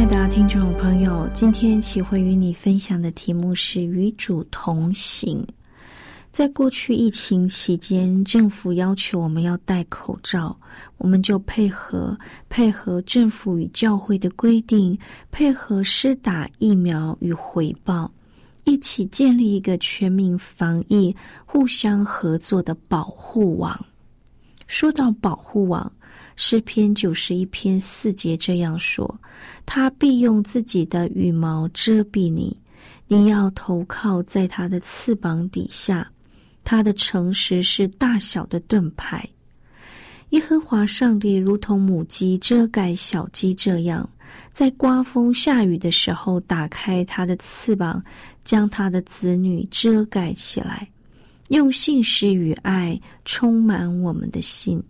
亲爱的听众朋友，今天启慧与你分享的题目是“与主同行”。在过去疫情期间，政府要求我们要戴口罩，我们就配合配合政府与教会的规定，配合施打疫苗与回报，一起建立一个全民防疫、互相合作的保护网。说到保护网。诗篇九十一篇四节这样说：“他必用自己的羽毛遮蔽你，你要投靠在他的翅膀底下。他的诚实是大小的盾牌。耶和华上帝如同母鸡遮盖小鸡这样，在刮风下雨的时候，打开他的翅膀，将他的子女遮盖起来。”用信实与爱充满我们的心，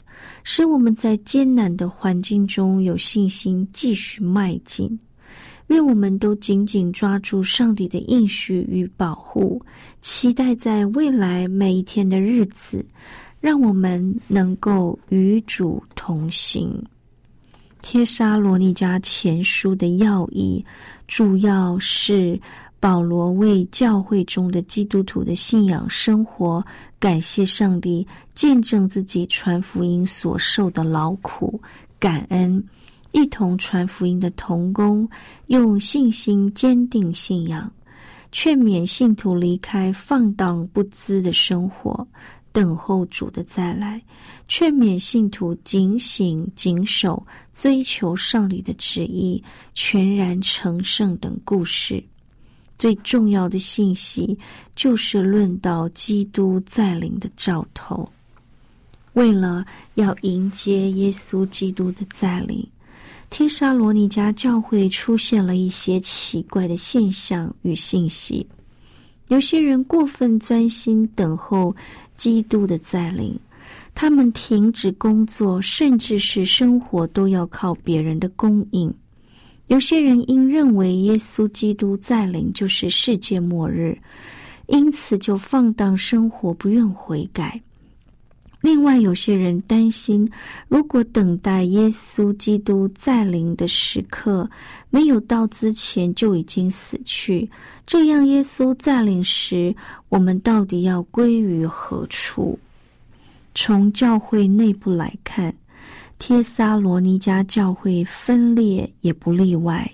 使我们在艰难的环境中有信心继续迈进。愿我们都紧紧抓住上帝的应许与保护，期待在未来每一天的日子，让我们能够与主同行。帖沙罗尼迦前书的要义，主要是。保罗为教会中的基督徒的信仰生活感谢上帝，见证自己传福音所受的劳苦，感恩一同传福音的同工，用信心坚定信仰，劝勉信徒离开放荡不羁的生活，等候主的再来，劝勉信徒警醒谨守，追求上帝的旨意，全然成圣等故事。最重要的信息就是论到基督再临的兆头。为了要迎接耶稣基督的再临，天沙罗尼迦教会出现了一些奇怪的现象与信息。有些人过分专心等候基督的再临，他们停止工作，甚至是生活都要靠别人的供应。有些人因认为耶稣基督再临就是世界末日，因此就放荡生活，不愿悔改。另外，有些人担心，如果等待耶稣基督再临的时刻没有到之前就已经死去，这样耶稣再临时，我们到底要归于何处？从教会内部来看。帖撒罗尼迦教会分裂也不例外，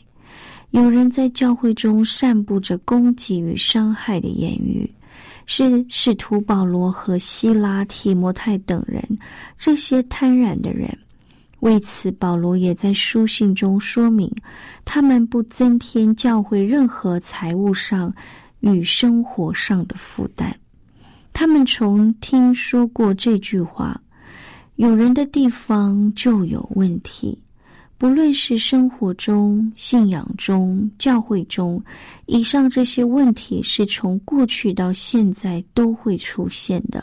有人在教会中散布着攻击与伤害的言语，是使徒保罗和希拉提摩太等人这些贪婪的人。为此，保罗也在书信中说明，他们不增添教会任何财务上与生活上的负担。他们从听说过这句话。有人的地方就有问题，不论是生活中、信仰中、教会中，以上这些问题是从过去到现在都会出现的。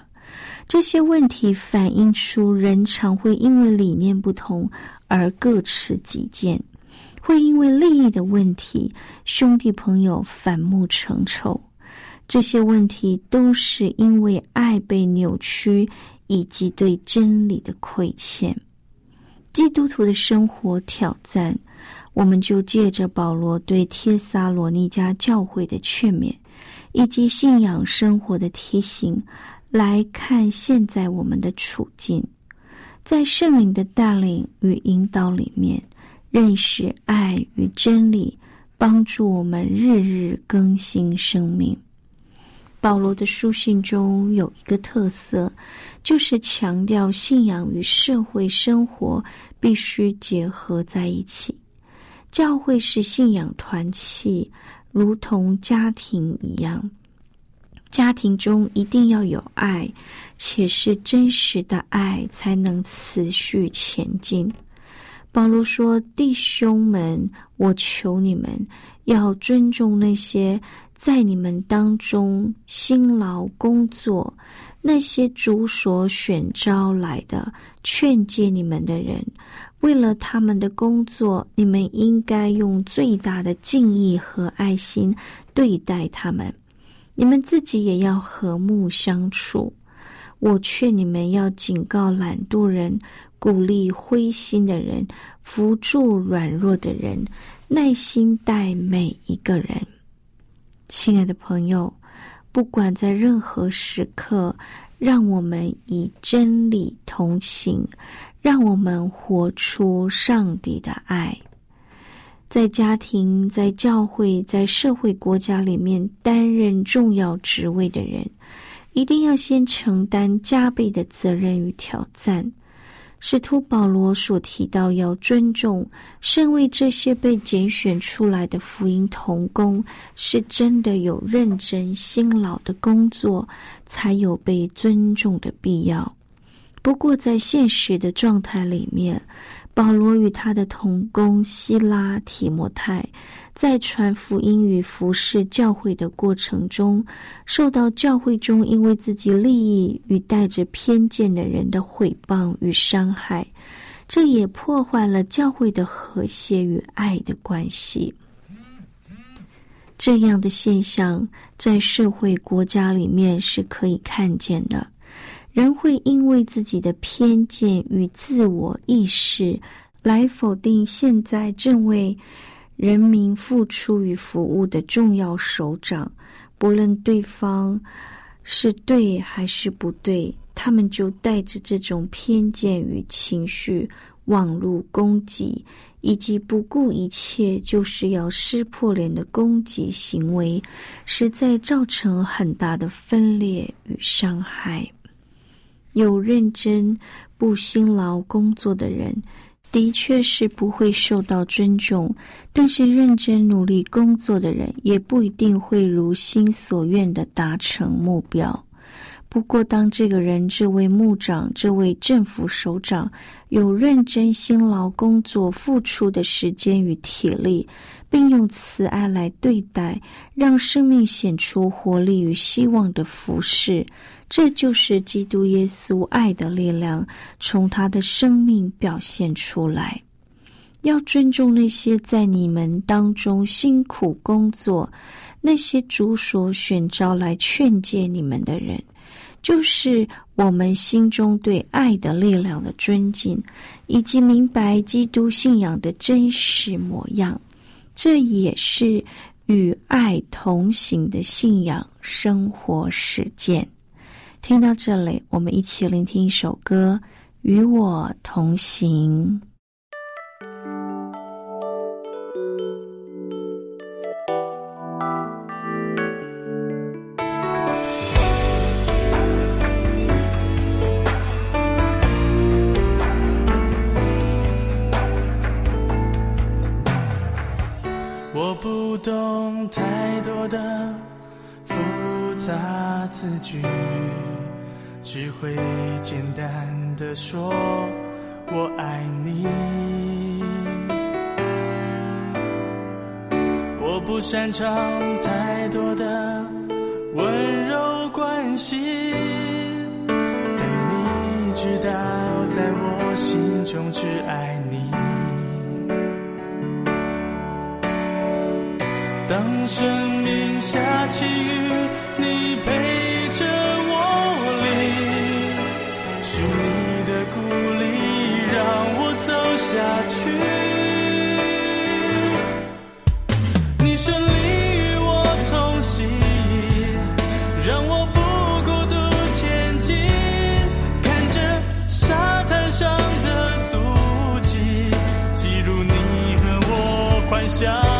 这些问题反映出人常会因为理念不同而各持己见，会因为利益的问题，兄弟朋友反目成仇。这些问题都是因为爱被扭曲。以及对真理的亏欠，基督徒的生活挑战，我们就借着保罗对帖撒罗尼迦教会的劝勉，以及信仰生活的提醒，来看现在我们的处境，在圣灵的带领与引导里面，认识爱与真理，帮助我们日日更新生命。保罗的书信中有一个特色，就是强调信仰与社会生活必须结合在一起。教会是信仰团契，如同家庭一样。家庭中一定要有爱，且是真实的爱，才能持续前进。保罗说：“弟兄们，我求你们要尊重那些。”在你们当中辛劳工作，那些主所选招来的劝诫你们的人，为了他们的工作，你们应该用最大的敬意和爱心对待他们。你们自己也要和睦相处。我劝你们要警告懒惰人，鼓励灰心的人，扶助软弱的人，耐心待每一个人。亲爱的朋友，不管在任何时刻，让我们以真理同行，让我们活出上帝的爱。在家庭、在教会、在社会、国家里面担任重要职位的人，一定要先承担加倍的责任与挑战。使徒保罗所提到要尊重，身为这些被拣选出来的福音童工，是真的有认真辛劳的工作，才有被尊重的必要。不过，在现实的状态里面，保罗与他的同工希拉提摩太，在传福音与服侍教会的过程中，受到教会中因为自己利益与带着偏见的人的毁谤与伤害，这也破坏了教会的和谐与爱的关系。这样的现象在社会国家里面是可以看见的。人会因为自己的偏见与自我意识，来否定现在正为人民付出与服务的重要首长，不论对方是对还是不对，他们就带着这种偏见与情绪，网络攻击，以及不顾一切就是要撕破脸的攻击行为，实在造成很大的分裂与伤害。有认真不辛劳工作的人，的确是不会受到尊重；但是认真努力工作的人，也不一定会如心所愿的达成目标。不过，当这个人、这位牧长、这位政府首长有认真辛劳工作、付出的时间与体力，并用慈爱来对待，让生命显出活力与希望的服饰，这就是基督耶稣爱的力量从他的生命表现出来。要尊重那些在你们当中辛苦工作、那些主所选召来劝诫你们的人。就是我们心中对爱的力量的尊敬，以及明白基督信仰的真实模样，这也是与爱同行的信仰生活实践。听到这里，我们一起聆听一首歌，《与我同行》。字句，只会简单的说我爱你。我不擅长太多的温柔关系，但你知道，在我心中只爱你。当生命下起雨，你陪下去，你顺利与我同行，让我不孤独前进，看着沙滩上的足迹，记录你和我欢笑。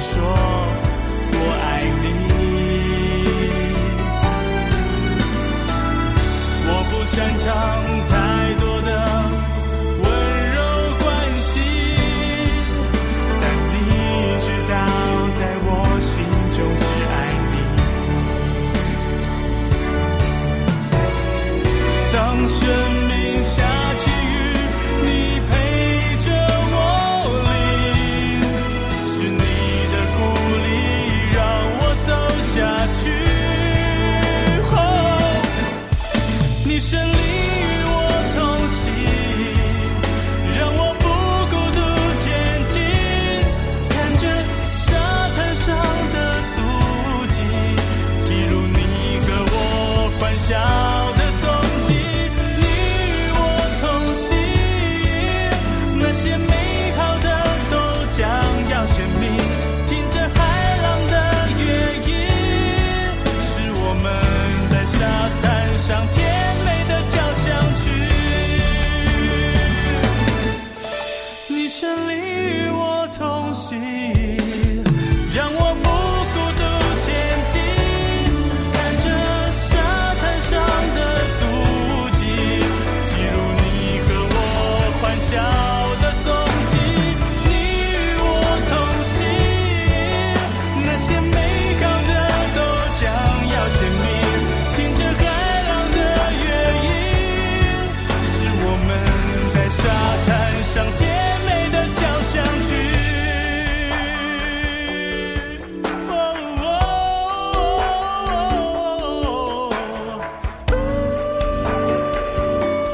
说我爱你。我不擅长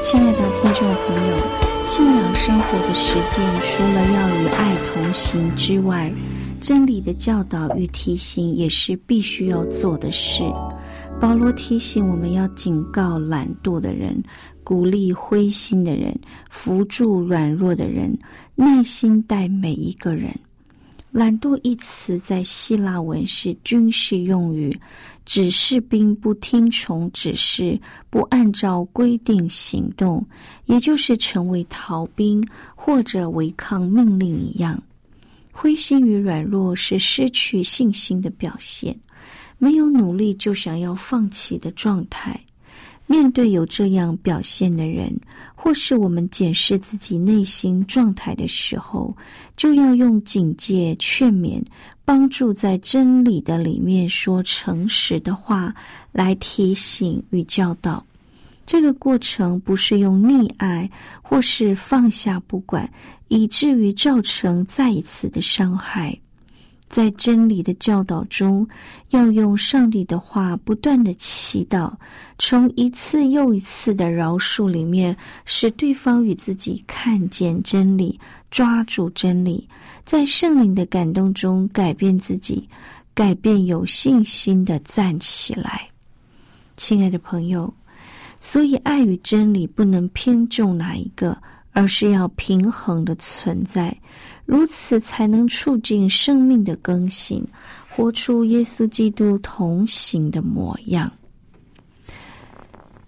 亲爱的听众朋友，信仰生活的实践，除了要与爱同行之外，真理的教导与提醒也是必须要做的事。保罗提醒我们要警告懒惰的人，鼓励灰心的人，扶助软弱的人，耐心待每一个人。懒惰一词在希腊文是军事用语，指士兵不听从指示、不按照规定行动，也就是成为逃兵或者违抗命令一样。灰心与软弱是失去信心的表现，没有努力就想要放弃的状态。面对有这样表现的人，或是我们检视自己内心状态的时候，就要用警戒、劝勉、帮助在真理的里面说诚实的话来提醒与教导。这个过程不是用溺爱或是放下不管，以至于造成再一次的伤害。在真理的教导中，要用上帝的话不断的祈祷，从一次又一次的饶恕里面，使对方与自己看见真理，抓住真理，在圣灵的感动中改变自己，改变有信心的站起来。亲爱的朋友，所以爱与真理不能偏重哪一个，而是要平衡的存在。如此才能促进生命的更新，活出耶稣基督同行的模样。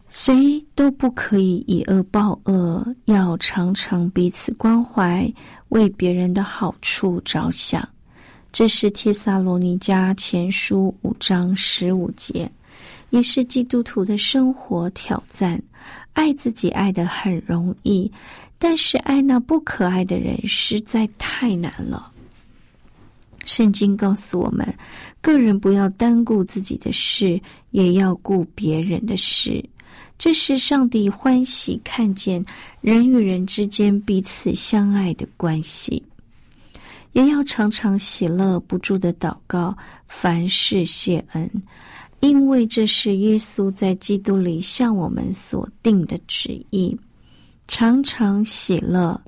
谁都不可以以恶报恶，要常常彼此关怀，为别人的好处着想。这是帖撒罗尼迦前书五章十五节，也是基督徒的生活挑战。爱自己爱得很容易。但是爱那不可爱的人实在太难了。圣经告诉我们，个人不要单顾自己的事，也要顾别人的事。这是上帝欢喜看见人与人之间彼此相爱的关系。也要常常喜乐不住的祷告，凡事谢恩，因为这是耶稣在基督里向我们所定的旨意。常常喜乐。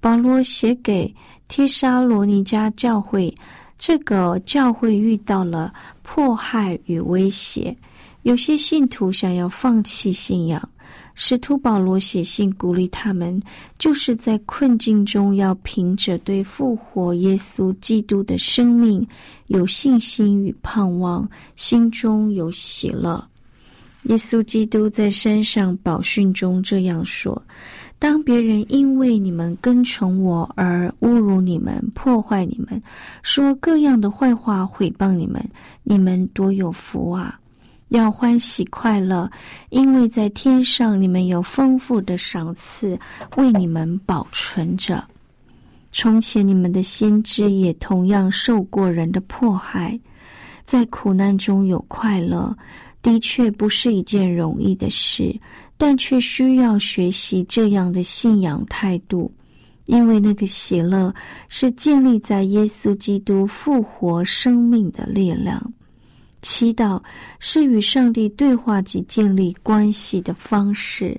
保罗写给提沙罗尼加教会，这个教会遇到了迫害与威胁，有些信徒想要放弃信仰。使徒保罗写信鼓励他们，就是在困境中要凭着对复活耶稣基督的生命有信心与盼望，心中有喜乐。耶稣基督在山上宝训中这样说：“当别人因为你们跟从我而侮辱你们、破坏你们，说各样的坏话毁谤你们，你们多有福啊！”要欢喜快乐，因为在天上你们有丰富的赏赐为你们保存着。从前你们的先知也同样受过人的迫害，在苦难中有快乐，的确不是一件容易的事，但却需要学习这样的信仰态度，因为那个喜乐是建立在耶稣基督复活生命的力量。祈祷是与上帝对话及建立关系的方式。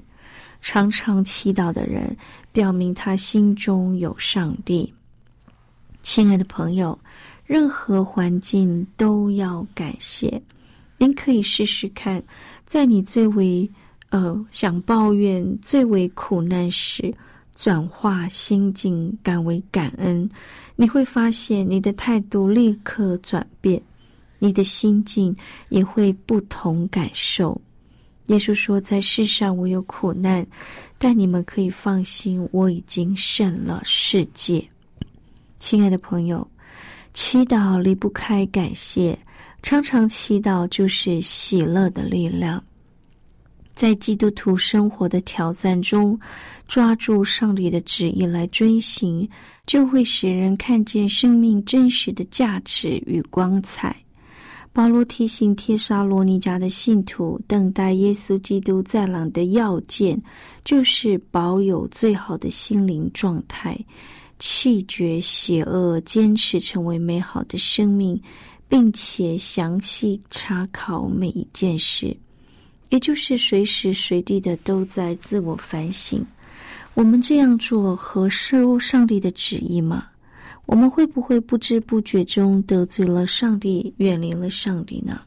常常祈祷的人，表明他心中有上帝。亲爱的朋友，任何环境都要感谢。您可以试试看，在你最为呃想抱怨、最为苦难时，转化心境，改为感恩，你会发现你的态度立刻转变。你的心境也会不同感受。耶稣说：“在世上我有苦难，但你们可以放心，我已经胜了世界。”亲爱的朋友，祈祷离不开感谢，常常祈祷就是喜乐的力量。在基督徒生活的挑战中，抓住上帝的旨意来遵行，就会使人看见生命真实的价值与光彩。保罗提醒帖沙罗尼迦的信徒，等待耶稣基督再来的要件，就是保有最好的心灵状态，弃绝邪恶，坚持成为美好的生命，并且详细查考每一件事，也就是随时随地的都在自我反省：我们这样做合适上帝的旨意吗？我们会不会不知不觉中得罪了上帝，远离了上帝呢？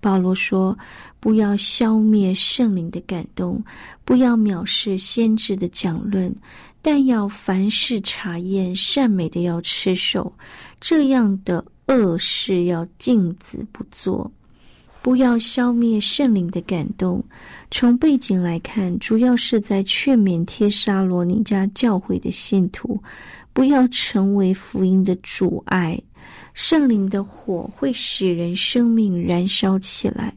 保罗说：“不要消灭圣灵的感动，不要藐视先知的讲论，但要凡事查验善美的要吃手，这样的恶事要禁止不做。不要消灭圣灵的感动。从背景来看，主要是在劝勉帖沙罗尼迦教会的信徒。”不要成为福音的阻碍。圣灵的火会使人生命燃烧起来。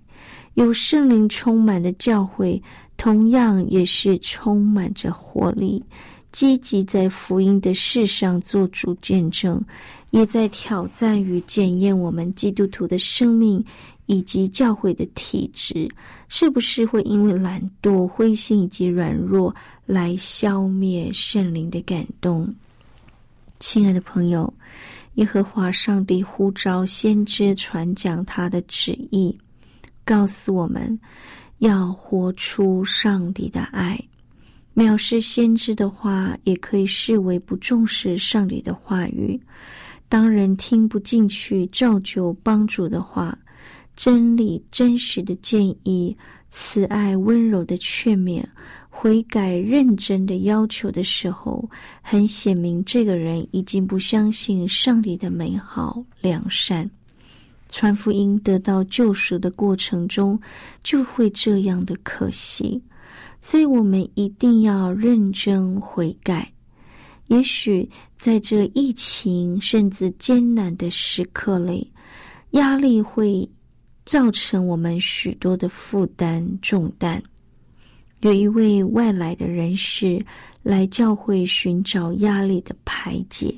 有圣灵充满的教会，同样也是充满着活力，积极在福音的事上做主见证，也在挑战与检验我们基督徒的生命以及教会的体质，是不是会因为懒惰、灰心以及软弱来消灭圣灵的感动？亲爱的朋友，耶和华上帝呼召先知传讲他的旨意，告诉我们要活出上帝的爱。藐视先知的话，也可以视为不重视上帝的话语。当人听不进去照旧帮助的话，真理真实的建议，慈爱温柔的劝勉。悔改认真的要求的时候，很显明，这个人已经不相信上帝的美好良善。传福音得到救赎的过程中，就会这样的可惜。所以，我们一定要认真悔改。也许在这疫情甚至艰难的时刻里，压力会造成我们许多的负担重担。有一位外来的人士来教会寻找压力的排解，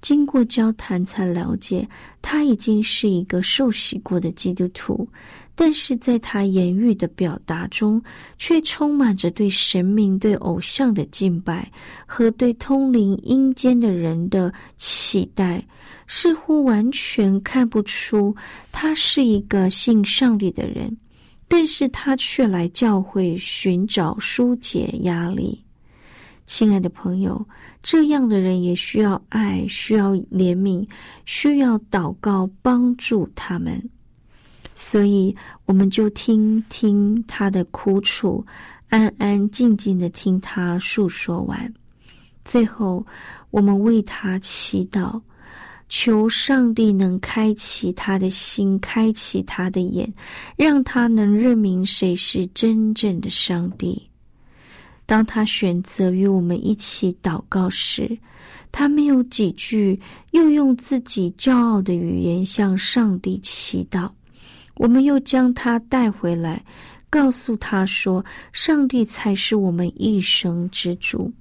经过交谈才了解，他已经是一个受洗过的基督徒，但是在他言语的表达中，却充满着对神明、对偶像的敬拜和对通灵阴间的人的期待，似乎完全看不出他是一个信上帝的人。但是他却来教会寻找疏解压力。亲爱的朋友，这样的人也需要爱，需要怜悯，需要祷告帮助他们。所以，我们就听听他的苦楚，安安静静的听他诉说完。最后，我们为他祈祷，求上帝能开启他的心，开启他的眼，让他能认明谁是真正的上帝。当他选择与我们一起祷告时，他没有几句，又用自己骄傲的语言向上帝祈祷。我们又将他带回来，告诉他说：“上帝才是我们一生之主。”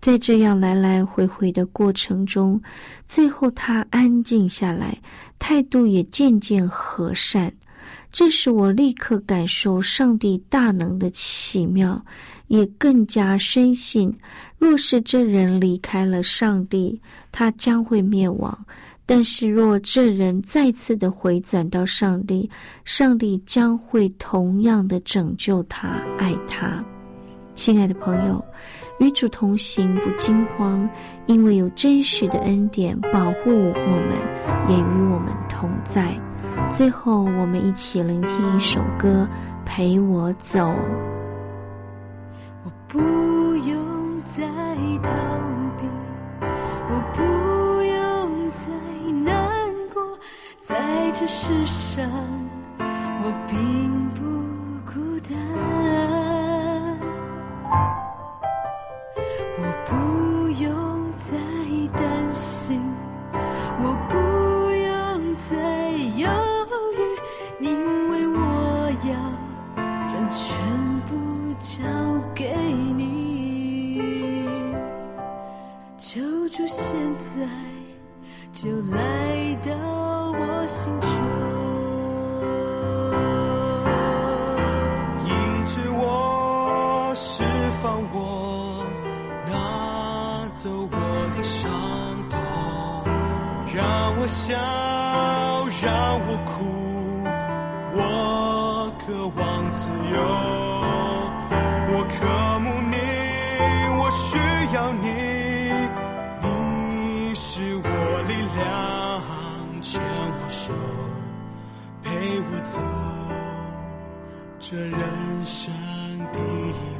在这样来来回回的过程中，最后他安静下来，态度也渐渐和善。这使我立刻感受上帝大能的奇妙。也更加深信，若是这人离开了上帝，他将会灭亡；但是若这人再次的回转到上帝，上帝将会同样的拯救他、爱他。亲爱的朋友，与主同行不惊慌，因为有真实的恩典保护我们，也与我们同在。最后，我们一起聆听一首歌，《陪我走》。我不用再逃避，我不用再难过，在这世上，我并让我笑，让我哭，我渴望自由，我渴慕你，我需要你。你是我力量，牵我手，陪我走这人生第一。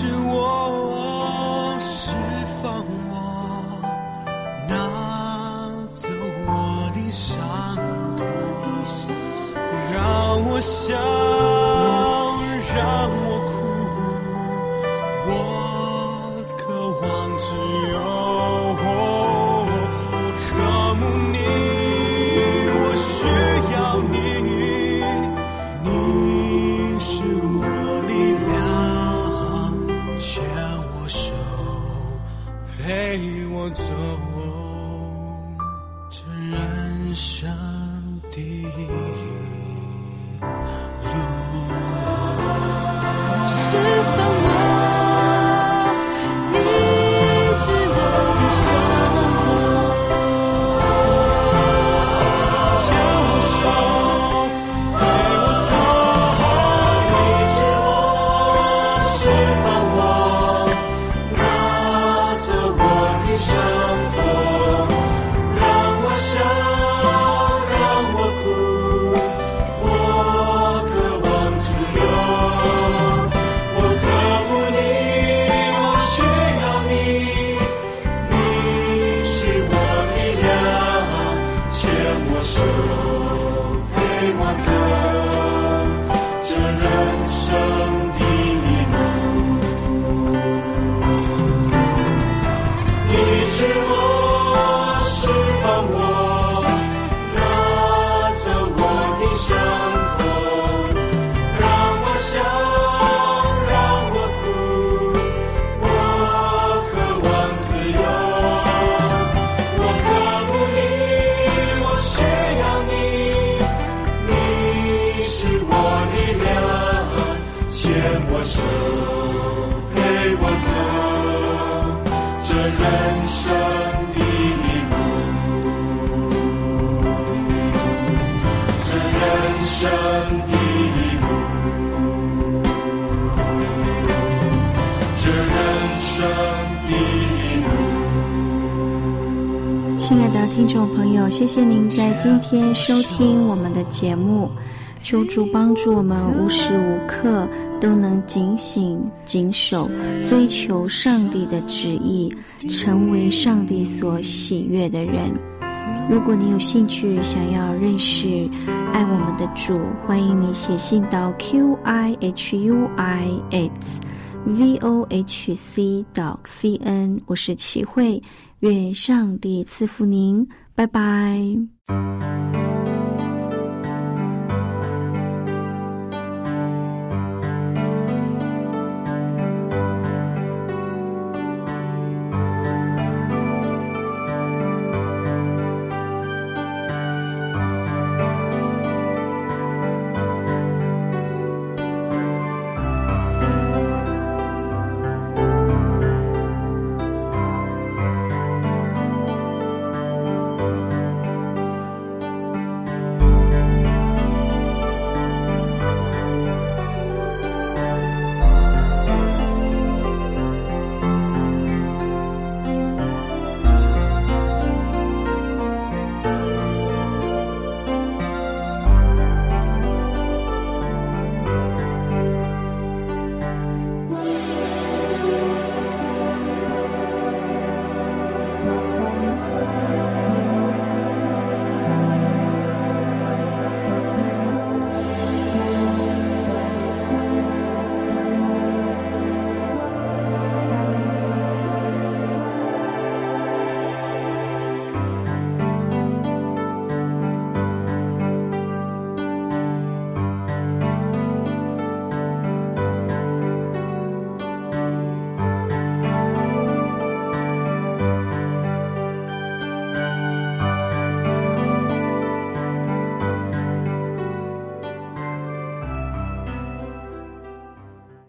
是我释放我拿走我的伤痛让我想众朋友，谢谢您在今天收听我们的节目。求主帮助我们无时无刻都能警醒、谨守，追求上帝的旨意，成为上帝所喜悦的人。如果你有兴趣想要认识爱我们的主，欢迎你写信到 q i h u i s v o h c 到 c n。我是齐慧，愿上帝赐福您，拜拜。